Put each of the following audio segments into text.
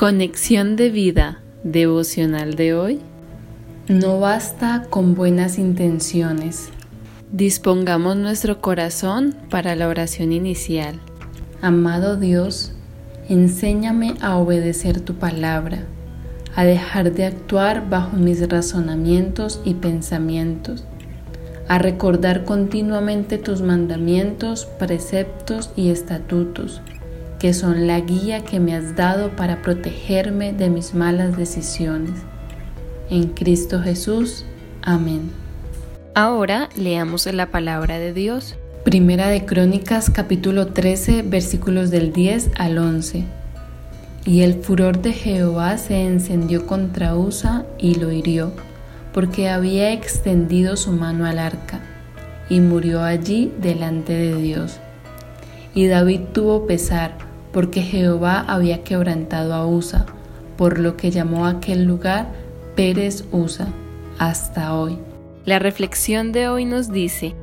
Conexión de vida devocional de hoy. No basta con buenas intenciones. Dispongamos nuestro corazón para la oración inicial. Amado Dios, enséñame a obedecer tu palabra, a dejar de actuar bajo mis razonamientos y pensamientos, a recordar continuamente tus mandamientos, preceptos y estatutos que son la guía que me has dado para protegerme de mis malas decisiones. En Cristo Jesús. Amén. Ahora leamos la palabra de Dios. Primera de Crónicas capítulo 13 versículos del 10 al 11. Y el furor de Jehová se encendió contra Usa y lo hirió, porque había extendido su mano al arca, y murió allí delante de Dios. Y David tuvo pesar, porque Jehová había quebrantado a Usa, por lo que llamó a aquel lugar Pérez Usa, hasta hoy. La reflexión de hoy nos dice,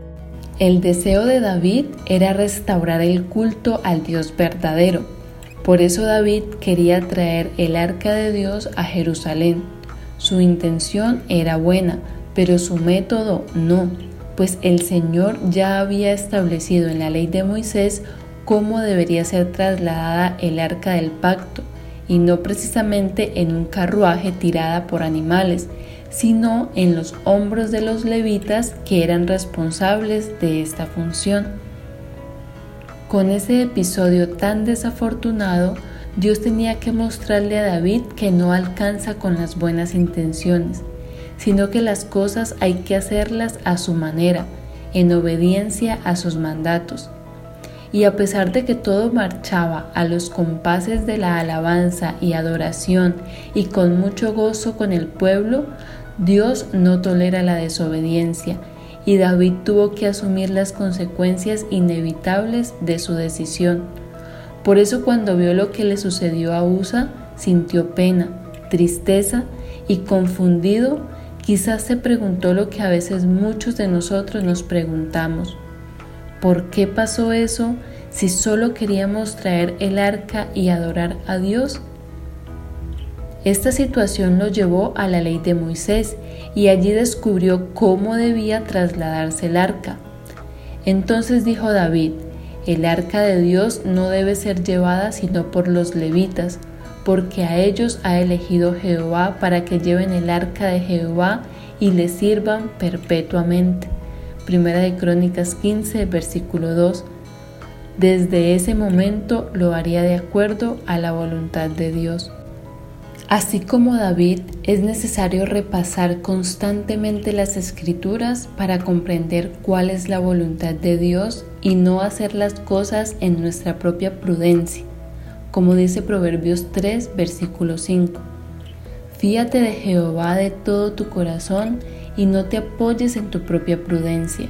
el deseo de David era restaurar el culto al Dios verdadero. Por eso David quería traer el arca de Dios a Jerusalén. Su intención era buena, pero su método no, pues el Señor ya había establecido en la ley de Moisés cómo debería ser trasladada el arca del pacto, y no precisamente en un carruaje tirada por animales, sino en los hombros de los levitas que eran responsables de esta función. Con ese episodio tan desafortunado, Dios tenía que mostrarle a David que no alcanza con las buenas intenciones, sino que las cosas hay que hacerlas a su manera, en obediencia a sus mandatos y a pesar de que todo marchaba a los compases de la alabanza y adoración y con mucho gozo con el pueblo, Dios no tolera la desobediencia y David tuvo que asumir las consecuencias inevitables de su decisión. Por eso cuando vio lo que le sucedió a Usa, sintió pena, tristeza y confundido, quizás se preguntó lo que a veces muchos de nosotros nos preguntamos. ¿Por qué pasó eso si solo queríamos traer el arca y adorar a Dios? Esta situación lo llevó a la ley de Moisés y allí descubrió cómo debía trasladarse el arca. Entonces dijo David, el arca de Dios no debe ser llevada sino por los levitas, porque a ellos ha elegido Jehová para que lleven el arca de Jehová y le sirvan perpetuamente. Primera de Crónicas 15, versículo 2. Desde ese momento lo haría de acuerdo a la voluntad de Dios. Así como David, es necesario repasar constantemente las escrituras para comprender cuál es la voluntad de Dios y no hacer las cosas en nuestra propia prudencia, como dice Proverbios 3, versículo 5. Fíate de Jehová de todo tu corazón y no te apoyes en tu propia prudencia.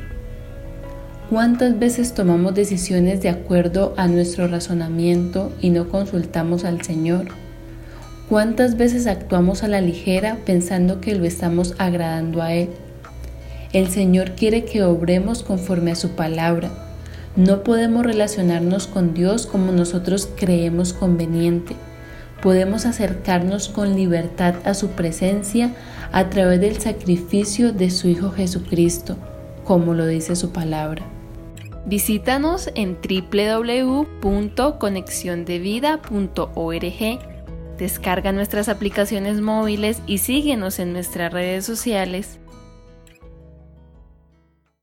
¿Cuántas veces tomamos decisiones de acuerdo a nuestro razonamiento y no consultamos al Señor? ¿Cuántas veces actuamos a la ligera pensando que lo estamos agradando a Él? El Señor quiere que obremos conforme a su palabra. No podemos relacionarnos con Dios como nosotros creemos conveniente podemos acercarnos con libertad a su presencia a través del sacrificio de su Hijo Jesucristo, como lo dice su palabra. Visítanos en www.conexiondevida.org. Descarga nuestras aplicaciones móviles y síguenos en nuestras redes sociales